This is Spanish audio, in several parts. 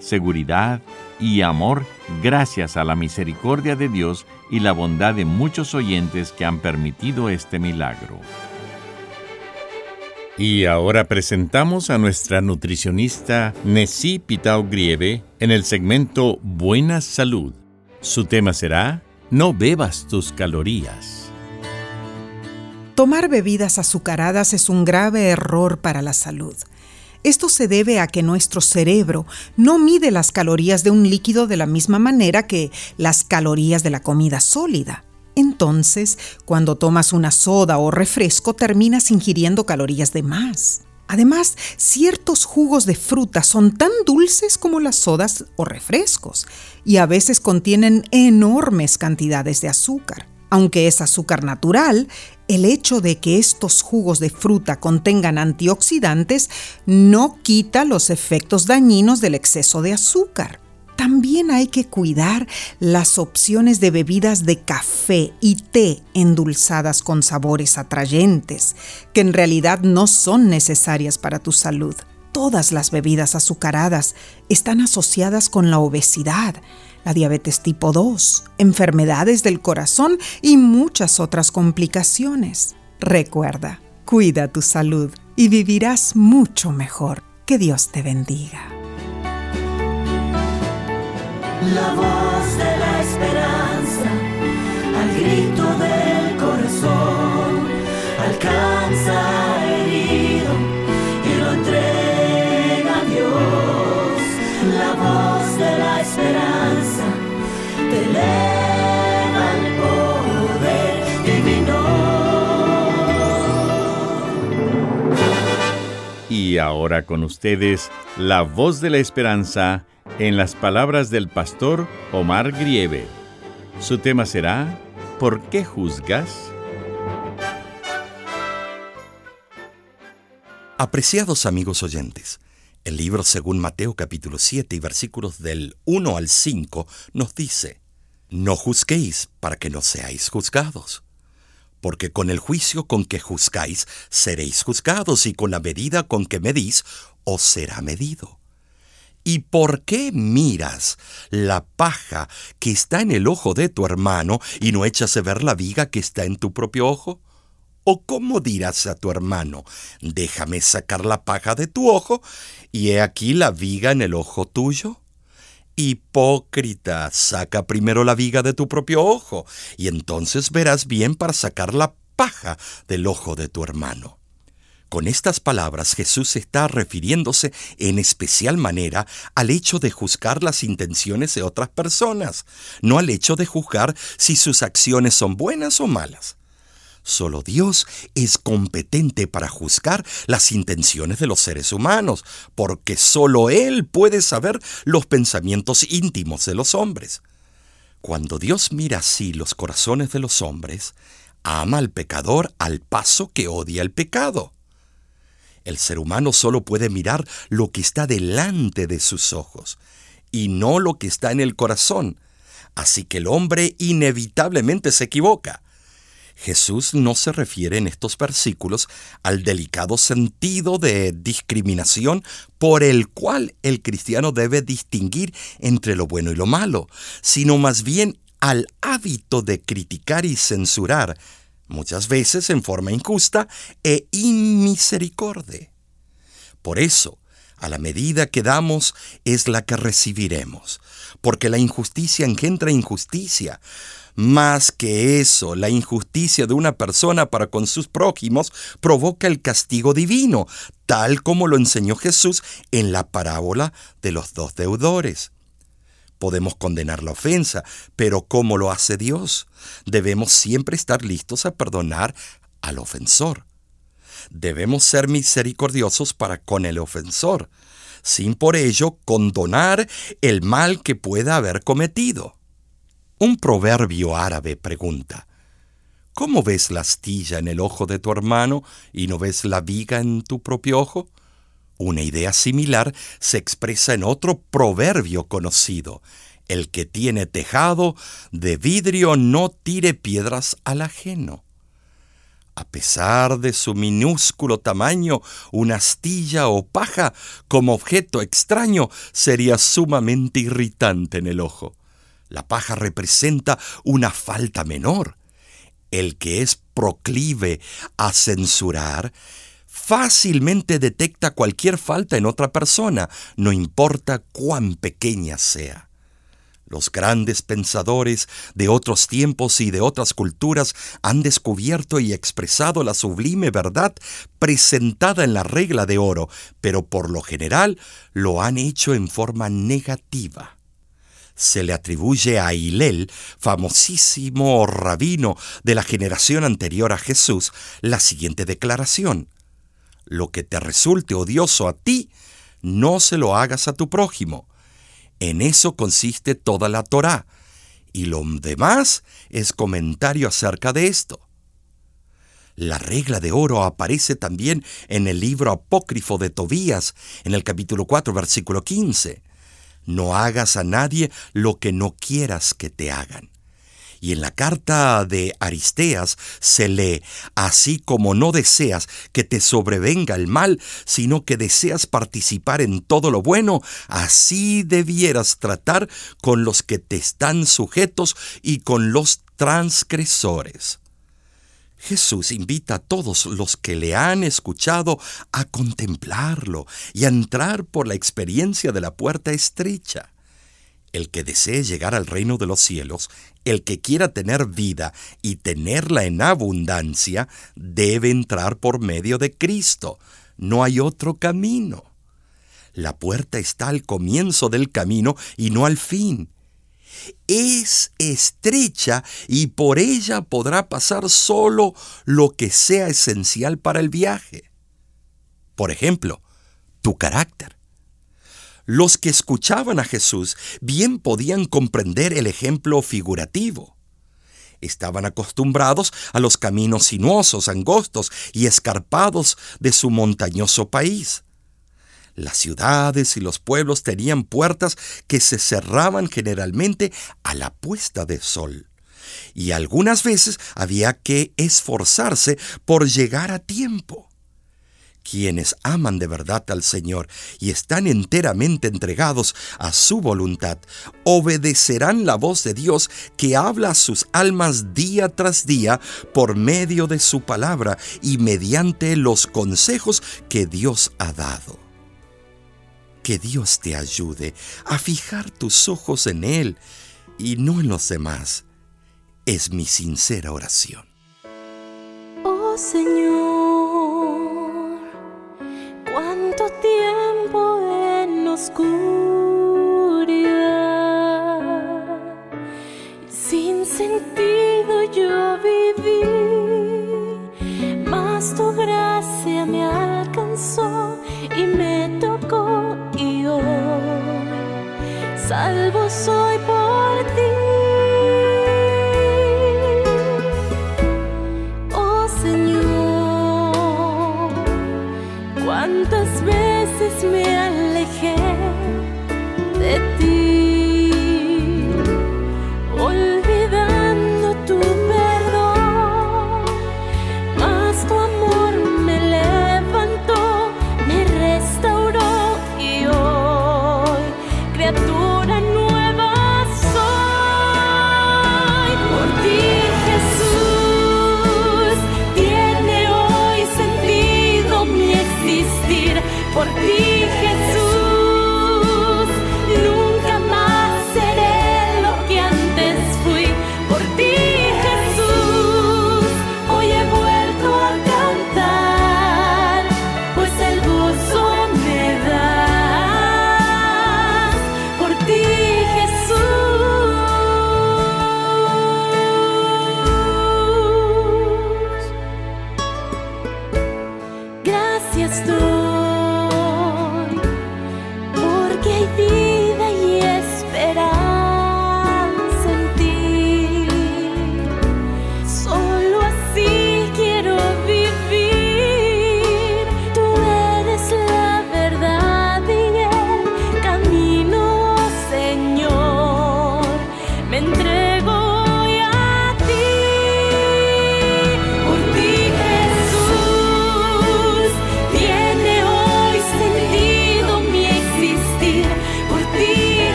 seguridad y amor gracias a la misericordia de Dios y la bondad de muchos oyentes que han permitido este milagro. Y ahora presentamos a nuestra nutricionista Nessie Pitao Grieve en el segmento Buena Salud. Su tema será No bebas tus calorías. Tomar bebidas azucaradas es un grave error para la salud. Esto se debe a que nuestro cerebro no mide las calorías de un líquido de la misma manera que las calorías de la comida sólida. Entonces, cuando tomas una soda o refresco, terminas ingiriendo calorías de más. Además, ciertos jugos de fruta son tan dulces como las sodas o refrescos y a veces contienen enormes cantidades de azúcar. Aunque es azúcar natural, el hecho de que estos jugos de fruta contengan antioxidantes no quita los efectos dañinos del exceso de azúcar. También hay que cuidar las opciones de bebidas de café y té endulzadas con sabores atrayentes, que en realidad no son necesarias para tu salud. Todas las bebidas azucaradas están asociadas con la obesidad, la diabetes tipo 2, enfermedades del corazón y muchas otras complicaciones. Recuerda, cuida tu salud y vivirás mucho mejor. Que Dios te bendiga. La voz de la esperanza, al grito del corazón, alcanza Y ahora con ustedes, la voz de la esperanza en las palabras del pastor Omar Grieve. Su tema será ¿Por qué juzgas? Apreciados amigos oyentes, el libro según Mateo capítulo 7 y versículos del 1 al 5 nos dice, No juzguéis para que no seáis juzgados, porque con el juicio con que juzgáis seréis juzgados y con la medida con que medís os será medido. ¿Y por qué miras la paja que está en el ojo de tu hermano y no echas a ver la viga que está en tu propio ojo? ¿O cómo dirás a tu hermano, déjame sacar la paja de tu ojo y he aquí la viga en el ojo tuyo? Hipócrita, saca primero la viga de tu propio ojo y entonces verás bien para sacar la paja del ojo de tu hermano. Con estas palabras Jesús está refiriéndose en especial manera al hecho de juzgar las intenciones de otras personas, no al hecho de juzgar si sus acciones son buenas o malas. Solo Dios es competente para juzgar las intenciones de los seres humanos, porque solo Él puede saber los pensamientos íntimos de los hombres. Cuando Dios mira así los corazones de los hombres, ama al pecador al paso que odia el pecado. El ser humano solo puede mirar lo que está delante de sus ojos y no lo que está en el corazón. Así que el hombre inevitablemente se equivoca. Jesús no se refiere en estos versículos al delicado sentido de discriminación por el cual el cristiano debe distinguir entre lo bueno y lo malo, sino más bien al hábito de criticar y censurar muchas veces en forma injusta e inmisericorde. Por eso, A la medida que damos es la que recibiremos, porque la injusticia engendra injusticia. Más que eso, la injusticia de una persona para con sus prójimos provoca el castigo divino, tal como lo enseñó Jesús en la parábola de los dos deudores. Podemos condenar la ofensa, pero ¿cómo lo hace Dios? Debemos siempre estar listos a perdonar al ofensor. Debemos ser misericordiosos para con el ofensor, sin por ello condonar el mal que pueda haber cometido. Un proverbio árabe pregunta, ¿Cómo ves la astilla en el ojo de tu hermano y no ves la viga en tu propio ojo? Una idea similar se expresa en otro proverbio conocido. El que tiene tejado de vidrio no tire piedras al ajeno. A pesar de su minúsculo tamaño, una astilla o paja como objeto extraño sería sumamente irritante en el ojo. La paja representa una falta menor. El que es proclive a censurar fácilmente detecta cualquier falta en otra persona, no importa cuán pequeña sea. Los grandes pensadores de otros tiempos y de otras culturas han descubierto y expresado la sublime verdad presentada en la regla de oro, pero por lo general lo han hecho en forma negativa. Se le atribuye a Hillel, famosísimo rabino de la generación anterior a Jesús, la siguiente declaración. Lo que te resulte odioso a ti, no se lo hagas a tu prójimo en eso consiste toda la Torá, y lo demás es comentario acerca de esto. La regla de oro aparece también en el libro apócrifo de Tobías, en el capítulo 4, versículo 15. No hagas a nadie lo que no quieras que te hagan. Y en la carta de Aristeas se lee, así como no deseas que te sobrevenga el mal, sino que deseas participar en todo lo bueno, así debieras tratar con los que te están sujetos y con los transgresores. Jesús invita a todos los que le han escuchado a contemplarlo y a entrar por la experiencia de la puerta estrecha. El que desee llegar al reino de los cielos, el que quiera tener vida y tenerla en abundancia, debe entrar por medio de Cristo. No hay otro camino. La puerta está al comienzo del camino y no al fin. Es estrecha y por ella podrá pasar solo lo que sea esencial para el viaje. Por ejemplo, tu carácter. Los que escuchaban a Jesús bien podían comprender el ejemplo figurativo. Estaban acostumbrados a los caminos sinuosos, angostos y escarpados de su montañoso país. Las ciudades y los pueblos tenían puertas que se cerraban generalmente a la puesta de sol. Y algunas veces había que esforzarse por llegar a tiempo. Quienes aman de verdad al Señor y están enteramente entregados a su voluntad, obedecerán la voz de Dios que habla a sus almas día tras día por medio de su palabra y mediante los consejos que Dios ha dado. Que Dios te ayude a fijar tus ojos en Él y no en los demás. Es mi sincera oración. Oh Señor cuánto tiempo en oscuridad so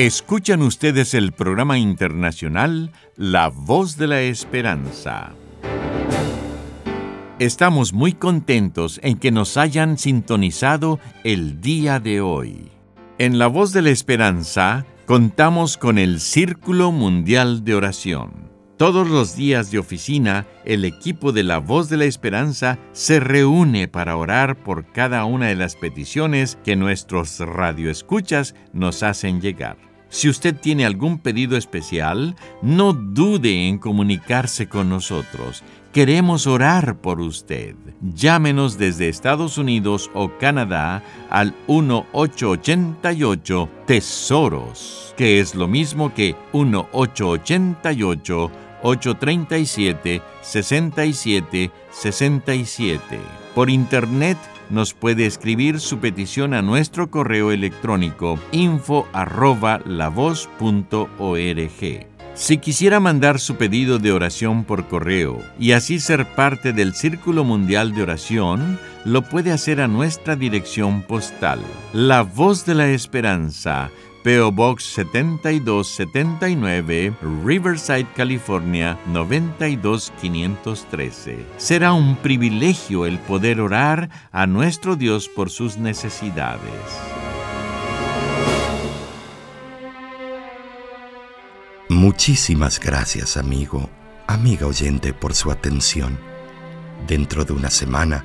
Escuchan ustedes el programa internacional La Voz de la Esperanza. Estamos muy contentos en que nos hayan sintonizado el día de hoy. En La Voz de la Esperanza contamos con el Círculo Mundial de Oración. Todos los días de oficina, el equipo de La Voz de la Esperanza se reúne para orar por cada una de las peticiones que nuestros radioescuchas nos hacen llegar. Si usted tiene algún pedido especial, no dude en comunicarse con nosotros. Queremos orar por usted. Llámenos desde Estados Unidos o Canadá al 1888 Tesoros, que es lo mismo que 1888 837 6767. Por internet nos puede escribir su petición a nuestro correo electrónico info Si quisiera mandar su pedido de oración por correo y así ser parte del Círculo Mundial de Oración, lo puede hacer a nuestra dirección postal. La Voz de la Esperanza, PO Box 7279, Riverside, California 92513. Será un privilegio el poder orar a nuestro Dios por sus necesidades. Muchísimas gracias, amigo, amiga oyente, por su atención. Dentro de una semana,